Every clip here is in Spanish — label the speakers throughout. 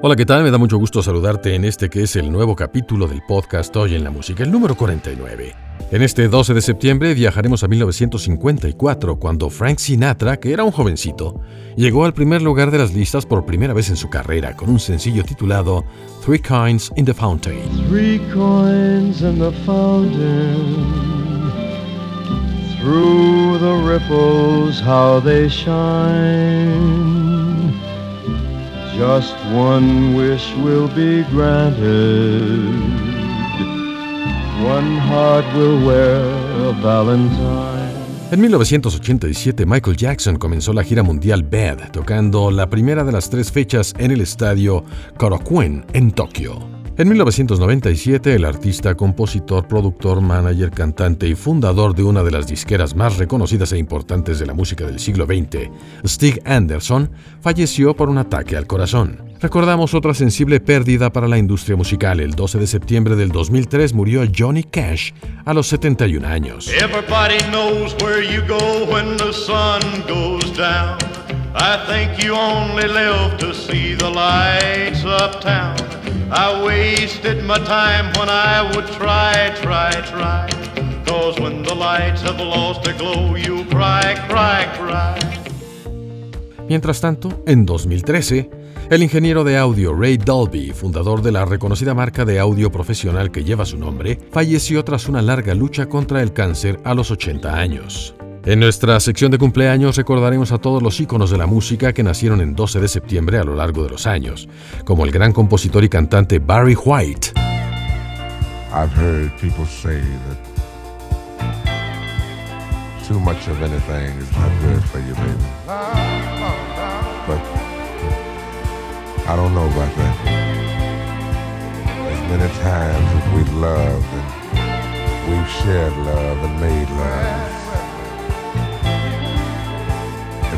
Speaker 1: Hola, ¿qué tal? Me da mucho gusto saludarte en este que es el nuevo capítulo del podcast Hoy en la Música, el número 49. En este 12 de septiembre viajaremos a 1954, cuando Frank Sinatra, que era un jovencito, llegó al primer lugar de las listas por primera vez en su carrera con un sencillo titulado Three Coins in the Fountain.
Speaker 2: Three coins in the fountain, through the ripples how they shine. Just one wish will be granted.
Speaker 1: En 1987, Michael Jackson comenzó la gira mundial Bad, tocando la primera de las tres fechas en el estadio Korakuen, en Tokio. En 1997, el artista, compositor, productor, manager, cantante y fundador de una de las disqueras más reconocidas e importantes de la música del siglo XX, Stig Anderson, falleció por un ataque al corazón. Recordamos otra sensible pérdida para la industria musical. El 12 de septiembre del 2003 murió Johnny Cash a los 71 años.
Speaker 3: Everybody knows where you go when the sun goes down. I think you only live to see the lights uptown. I wasted my time when I would try, try, try. Cause when the lights have lost their glow, you cry, cry, cry.
Speaker 1: Mientras tanto, en 2013, el ingeniero de audio Ray Dolby, fundador de la reconocida marca de audio profesional que lleva su nombre, falleció tras una larga lucha contra el cáncer a los 80 años. En nuestra sección de cumpleaños recordaremos a todos los íconos de la música que nacieron en 12 de septiembre a lo largo de los años, como el gran compositor y cantante Barry White.
Speaker 4: I've heard people say that too much of anything is not good for you, baby. But I don't know about that. As many times as we've loved and we've shared love and made love.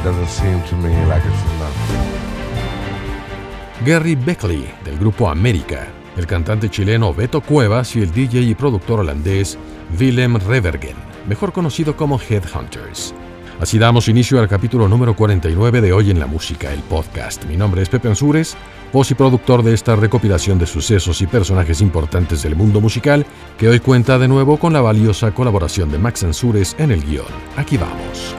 Speaker 4: It doesn't seem to me like it's enough.
Speaker 1: Gary Beckley, del grupo América, el cantante chileno Beto Cuevas y el DJ y productor holandés Willem Revergen, mejor conocido como Headhunters. Así damos inicio al capítulo número 49 de Hoy en la Música, el podcast. Mi nombre es Pepe Ansures, voz y productor de esta recopilación de sucesos y personajes importantes del mundo musical, que hoy cuenta de nuevo con la valiosa colaboración de Max Ansures en el guion. Aquí vamos.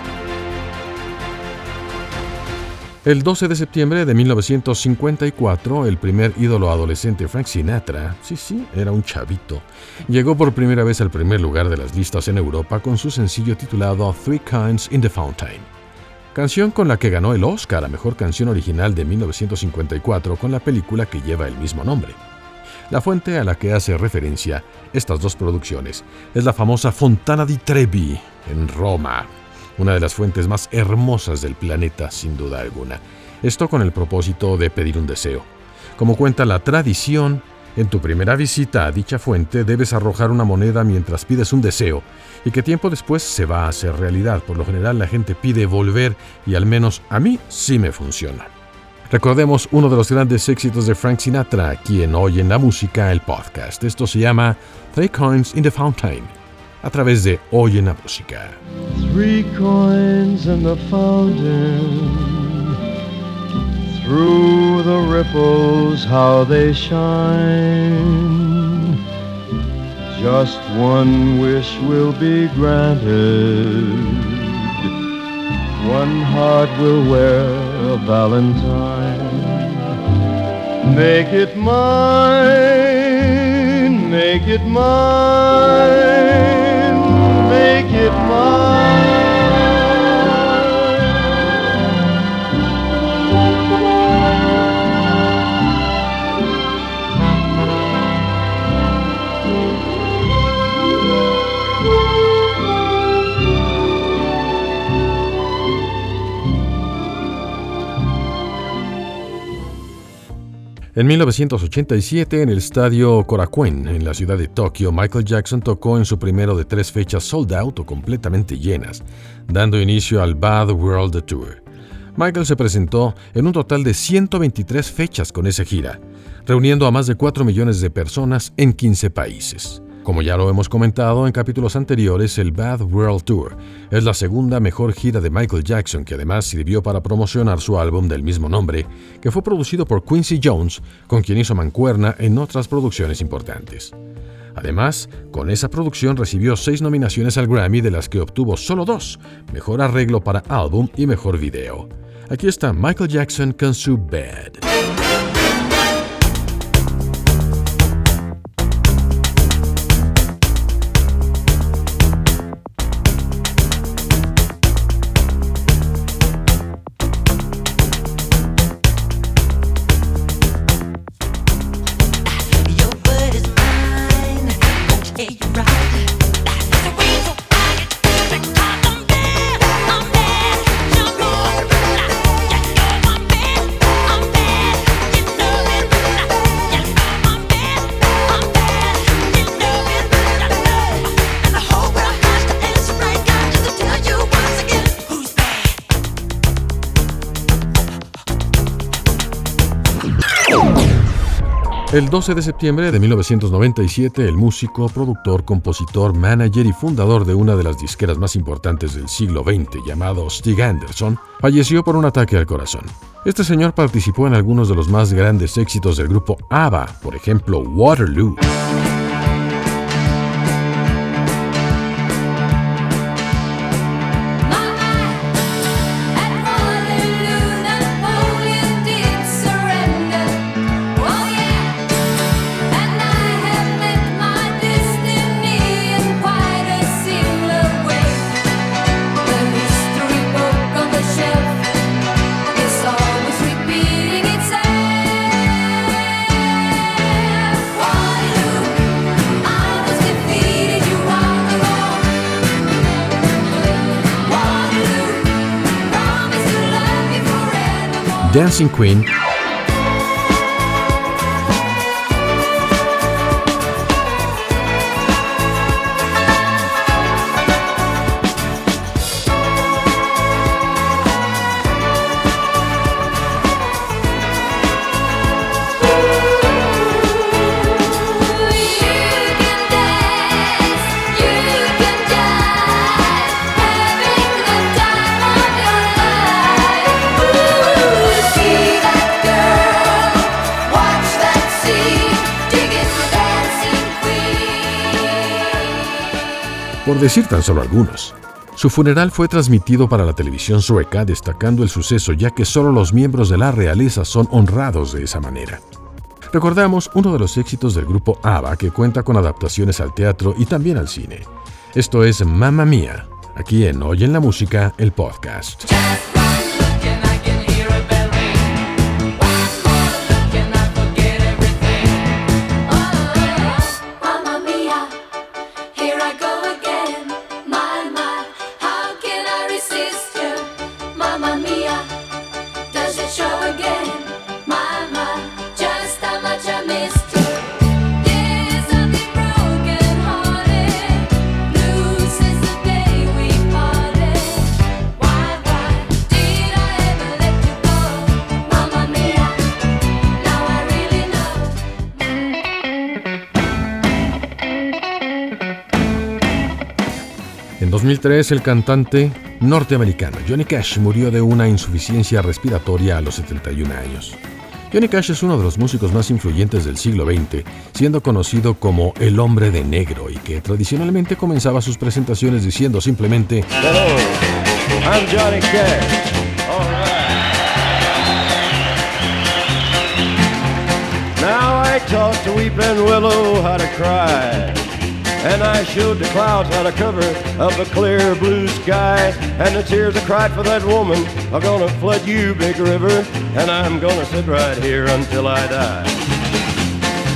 Speaker 1: El 12 de septiembre de 1954, el primer ídolo adolescente Frank Sinatra, sí, sí, era un chavito, llegó por primera vez al primer lugar de las listas en Europa con su sencillo titulado Three Kinds in the Fountain, canción con la que ganó el Oscar a Mejor Canción Original de 1954 con la película que lleva el mismo nombre. La fuente a la que hace referencia estas dos producciones es la famosa Fontana di Trevi, en Roma, una de las fuentes más hermosas del planeta, sin duda alguna. Esto con el propósito de pedir un deseo. Como cuenta la tradición, en tu primera visita a dicha fuente debes arrojar una moneda mientras pides un deseo, y que tiempo después se va a hacer realidad. Por lo general la gente pide volver y al menos a mí sí me funciona. Recordemos uno de los grandes éxitos de Frank Sinatra aquí en Hoy en la Música, el podcast. Esto se llama Three Coins in the Fountain, a través de Hoy la Música.
Speaker 2: Three coins in the fountain, through the ripples how they shine. Just one wish will be granted. One heart will wear a valentine. Make it mine, make it mine, make it mine.
Speaker 1: En 1987, en el estadio Korakuen, en la ciudad de Tokio, Michael Jackson tocó en su primero de tres fechas sold out o completamente llenas, dando inicio al Bad World Tour. Michael se presentó en un total de 123 fechas con esa gira, reuniendo a más de 4 millones de personas en 15 países. Como ya lo hemos comentado en capítulos anteriores, el Bad World Tour es la segunda mejor gira de Michael Jackson que además sirvió para promocionar su álbum del mismo nombre, que fue producido por Quincy Jones, con quien hizo mancuerna en otras producciones importantes. Además, con esa producción recibió seis nominaciones al Grammy de las que obtuvo solo dos, Mejor Arreglo para Álbum y Mejor Video. Aquí está Michael Jackson con su Bad. hey, right. El 12 de septiembre de 1997, el músico, productor, compositor, manager y fundador de una de las disqueras más importantes del siglo XX, llamado Stig Anderson, falleció por un ataque al corazón. Este señor participó en algunos de los más grandes éxitos del grupo ABBA, por ejemplo Waterloo. Dancing Queen por decir tan solo algunos. Su funeral fue transmitido para la televisión sueca, destacando el suceso ya que solo los miembros de la realeza son honrados de esa manera. Recordamos uno de los éxitos del grupo ABBA que cuenta con adaptaciones al teatro y también al cine. Esto es Mamma Mía, aquí en Oyen la Música, el podcast. 2003, el cantante norteamericano Johnny Cash murió de una insuficiencia respiratoria a los 71 años. Johnny Cash es uno de los músicos más influyentes del siglo XX, siendo conocido como el hombre de negro y que tradicionalmente comenzaba sus presentaciones diciendo simplemente Hello, I'm Johnny Cash. To Weeping Willow how to cry. And I showed the clouds how to cover of a clear blue sky. And the tears I cried for that woman are gonna flood you, big river. And I'm gonna sit right here until I die.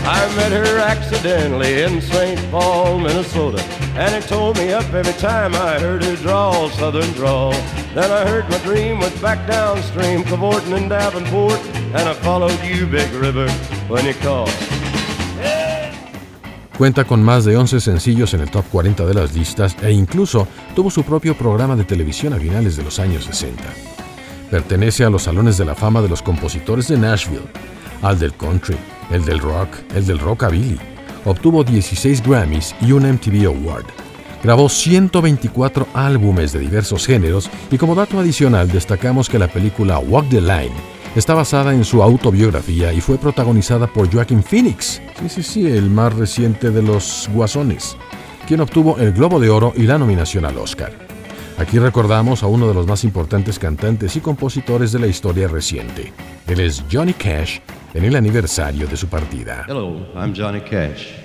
Speaker 1: I met her accidentally in St. Paul, Minnesota. And it told me up every time I heard her drawl, southern drawl. Then I heard my dream was back downstream, cavorting in Davenport. And I followed you, big river.
Speaker 2: when you call.
Speaker 1: Cuenta con más de 11 sencillos en el top 40 de las listas e incluso tuvo su propio programa de televisión a finales de los años 60. Pertenece a los salones de la fama de los compositores de Nashville, al del country, el del rock, el del rockabilly. Obtuvo 16 Grammys y un MTV Award. Grabó 124 álbumes de diversos géneros y como dato adicional destacamos que la película Walk the Line Está basada en su autobiografía y fue protagonizada por Joaquin Phoenix, sí, sí, sí, el más reciente de los guasones, quien obtuvo el Globo de Oro y la nominación al Oscar. Aquí recordamos a uno de los más importantes cantantes y compositores de la historia reciente. Él es Johnny Cash en el aniversario de su partida.
Speaker 2: Hello, I'm Johnny Cash.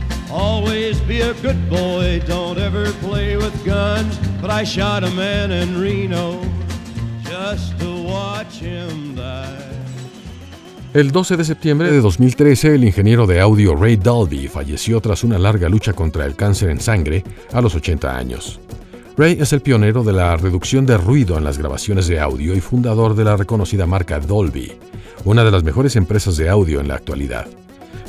Speaker 2: Always be a good boy, don't ever play with guns. But I shot a man in Reno just to watch him die.
Speaker 1: El 12 de septiembre de 2013, el ingeniero de audio Ray Dalby falleció tras una larga lucha contra el cáncer en sangre a los 80 años. Ray es el pionero de la reducción de ruido en las grabaciones de audio y fundador de la reconocida marca Dolby, una de las mejores empresas de audio en la actualidad.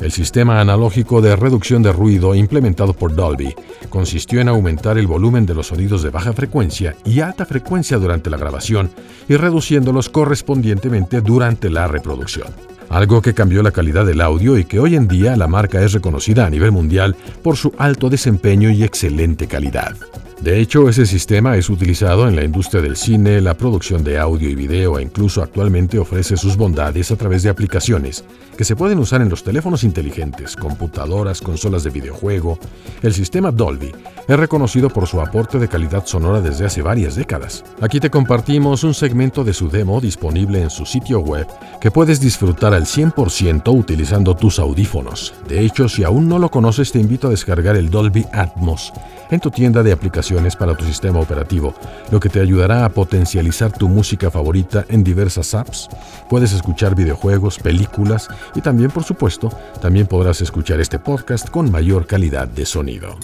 Speaker 1: El sistema analógico de reducción de ruido implementado por Dolby consistió en aumentar el volumen de los sonidos de baja frecuencia y alta frecuencia durante la grabación y reduciéndolos correspondientemente durante la reproducción. Algo que cambió la calidad del audio y que hoy en día la marca es reconocida a nivel mundial por su alto desempeño y excelente calidad. De hecho, ese sistema es utilizado en la industria del cine, la producción de audio y video e incluso actualmente ofrece sus bondades a través de aplicaciones que se pueden usar en los teléfonos inteligentes, computadoras, consolas de videojuego. El sistema Dolby es reconocido por su aporte de calidad sonora desde hace varias décadas. Aquí te compartimos un segmento de su demo disponible en su sitio web que puedes disfrutar al 100% utilizando tus audífonos. De hecho, si aún no lo conoces, te invito a descargar el Dolby Atmos en tu tienda de aplicaciones para tu sistema operativo, lo que te ayudará a potencializar tu música favorita en diversas apps. Puedes escuchar videojuegos, películas y también, por supuesto, también podrás escuchar este podcast con mayor calidad de sonido.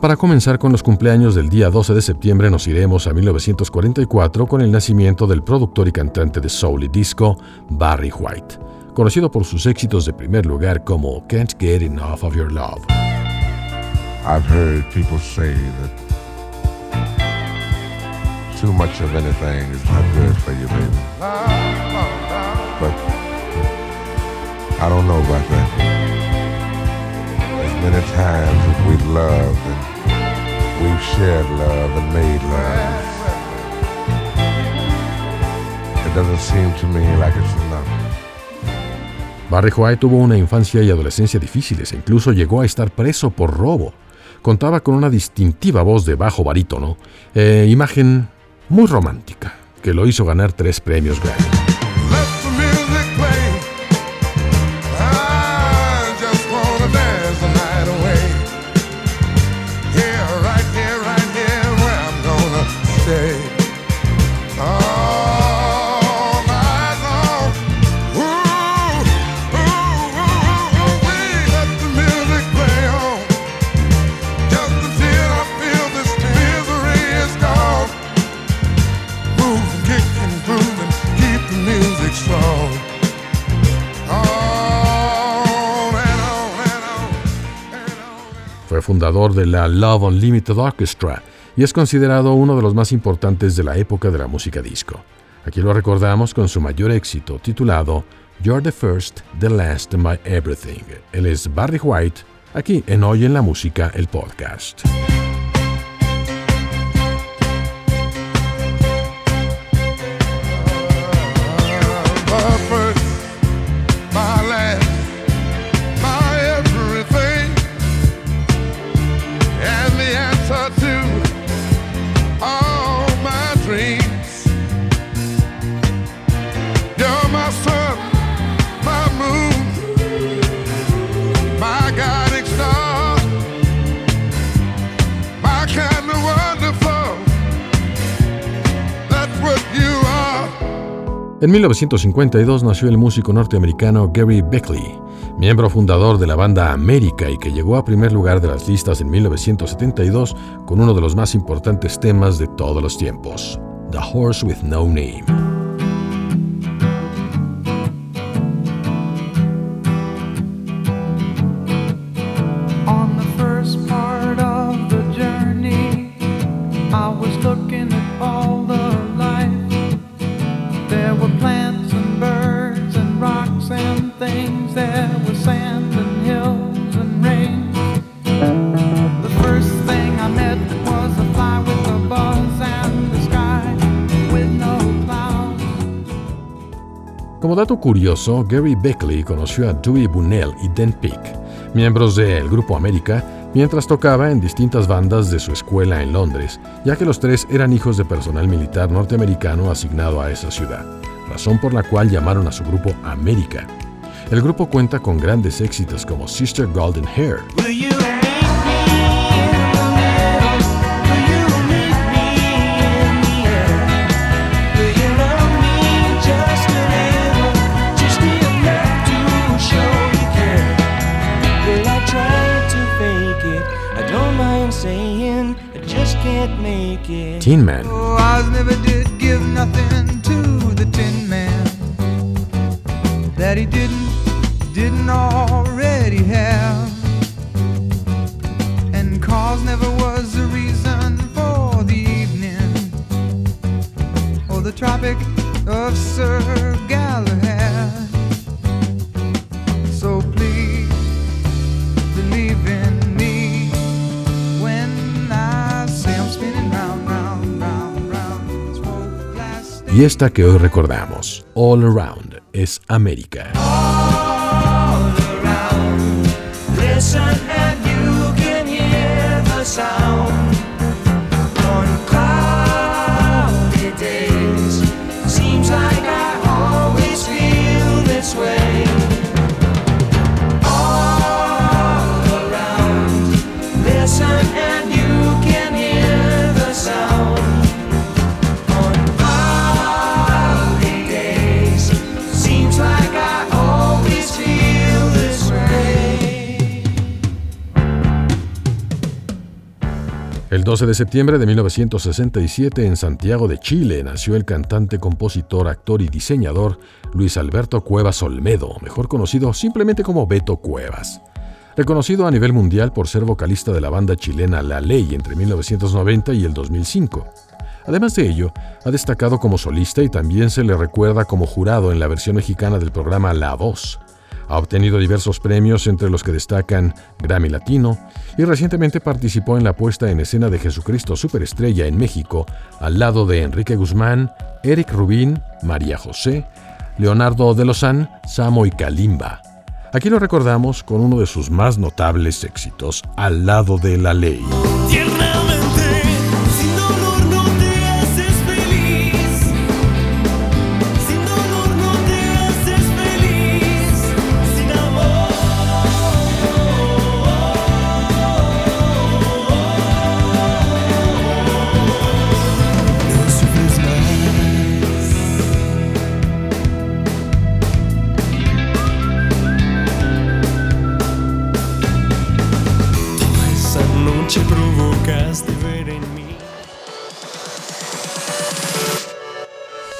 Speaker 1: Para comenzar con los cumpleaños del día 12 de septiembre, nos iremos a 1944 con el nacimiento del productor y cantante de soul y disco Barry White, conocido por sus éxitos de primer lugar como Can't Get Enough of Your Love.
Speaker 4: I've heard people say that too much of anything is not good for you, baby. I don't know about that. We've shared love and made love. It doesn't seem to me like it's enough.
Speaker 1: Barry White tuvo una infancia y adolescencia difíciles e incluso llegó a estar preso por robo. Contaba con una distintiva voz de bajo barítono e imagen muy romántica que lo hizo ganar tres premios Grammy. Fundador de la Love Unlimited Orchestra y es considerado uno de los más importantes de la época de la música disco. Aquí lo recordamos con su mayor éxito titulado You're the First, the Last, My Everything. Él es Barry White, aquí en Hoy en la Música, el podcast. En 1952 nació el músico norteamericano Gary Beckley, miembro fundador de la banda América y que llegó a primer lugar de las listas en 1972 con uno de los más importantes temas de todos los tiempos, The Horse with No Name. Curioso, Gary Beckley conoció a Dewey Bunnell y Dan Peake, miembros del Grupo América, mientras tocaba en distintas bandas de su escuela en Londres, ya que los tres eran hijos de personal militar norteamericano asignado a esa ciudad, razón por la cual llamaron a su grupo América. El grupo cuenta con grandes éxitos como Sister Golden Hair. Tin Man. Oh, I never did give nothing to the Tin Man that he didn't, didn't already have. And cause never was the reason for the evening or the Tropic of Sir Y esta que hoy recordamos, All Around, es América. All around, 12 de septiembre de 1967 en Santiago de Chile nació el cantante, compositor, actor y diseñador Luis Alberto Cuevas Olmedo, mejor conocido simplemente como Beto Cuevas. Reconocido a nivel mundial por ser vocalista de la banda chilena La Ley entre 1990 y el 2005. Además de ello, ha destacado como solista y también se le recuerda como jurado en la versión mexicana del programa La Voz. Ha obtenido diversos premios entre los que destacan Grammy Latino y recientemente participó en la puesta en escena de Jesucristo Superestrella en México al lado de Enrique Guzmán, Eric Rubín, María José, Leonardo de Lozán, Samo y Kalimba. Aquí lo recordamos con uno de sus más notables éxitos, Al lado de la ley.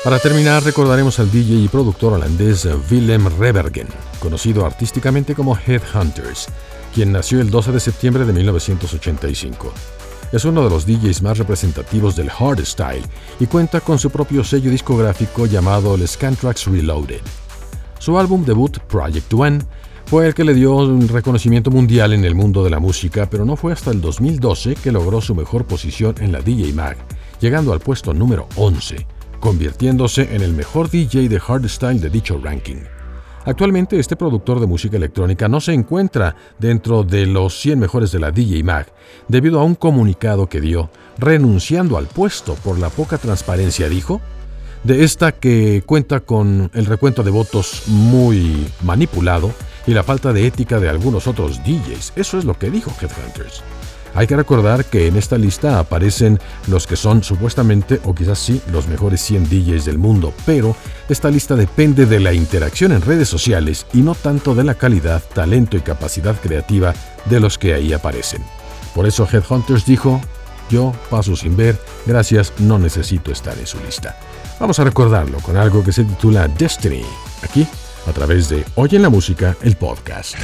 Speaker 1: Para terminar, recordaremos al DJ y productor holandés Willem Rebergen, conocido artísticamente como Headhunters, quien nació el 12 de septiembre de 1985. Es uno de los DJs más representativos del hardstyle y cuenta con su propio sello discográfico llamado el Scantrax Reloaded. Su álbum debut, Project One, fue el que le dio un reconocimiento mundial en el mundo de la música, pero no fue hasta el 2012 que logró su mejor posición en la DJ Mag, llegando al puesto número 11, convirtiéndose en el mejor DJ de hardstyle de dicho ranking. Actualmente este productor de música electrónica no se encuentra dentro de los 100 mejores de la DJ Mag, debido a un comunicado que dio, renunciando al puesto por la poca transparencia, dijo, de esta que cuenta con el recuento de votos muy manipulado y la falta de ética de algunos otros DJs. Eso es lo que dijo Headhunters. Hay que recordar que en esta lista aparecen los que son supuestamente o quizás sí los mejores 100 DJs del mundo, pero esta lista depende de la interacción en redes sociales y no tanto de la calidad, talento y capacidad creativa de los que ahí aparecen. Por eso Headhunters dijo, yo paso sin ver, gracias, no necesito estar en su lista. Vamos a recordarlo con algo que se titula Destiny, aquí a través de Oye la Música, el podcast.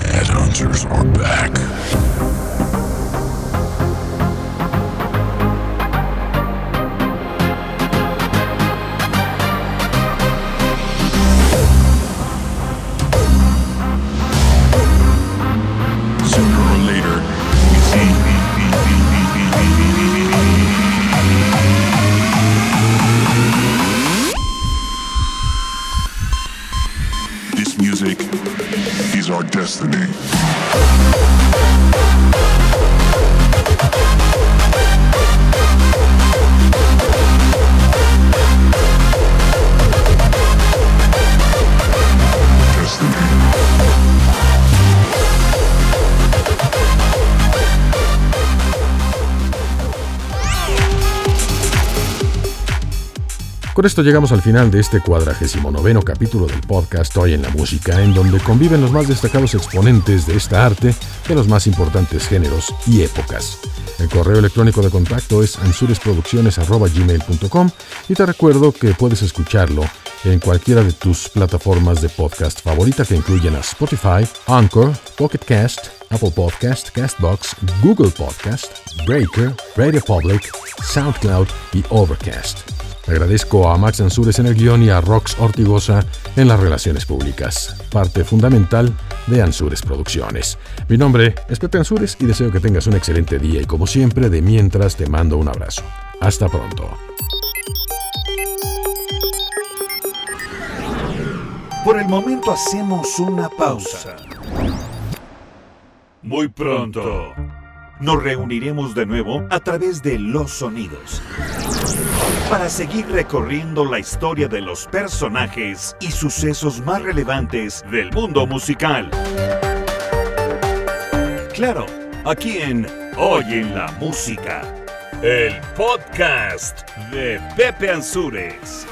Speaker 1: Con esto llegamos al final de este cuadragésimo noveno capítulo del podcast Hoy en la Música, en donde conviven los más destacados exponentes de esta arte de los más importantes géneros y épocas. El correo electrónico de contacto es ansuresproducciones.gmail.com y te recuerdo que puedes escucharlo en cualquiera de tus plataformas de podcast favorita que incluyen a Spotify, Anchor, Pocket Cast, Apple Podcast, Castbox, Google Podcast, Breaker, Radio Public, SoundCloud y Overcast. Agradezco a Max Ansures en el guion y a Rox Ortigosa en las relaciones públicas, parte fundamental de Ansures Producciones. Mi nombre es Pepe Ansures y deseo que tengas un excelente día y como siempre, de mientras te mando un abrazo. Hasta pronto.
Speaker 5: Por el momento hacemos una pausa. Muy pronto nos reuniremos de nuevo a través de los sonidos para seguir recorriendo la historia de los personajes y sucesos más relevantes del mundo musical. Claro, aquí en Oyen la Música, el podcast de Pepe Ansures.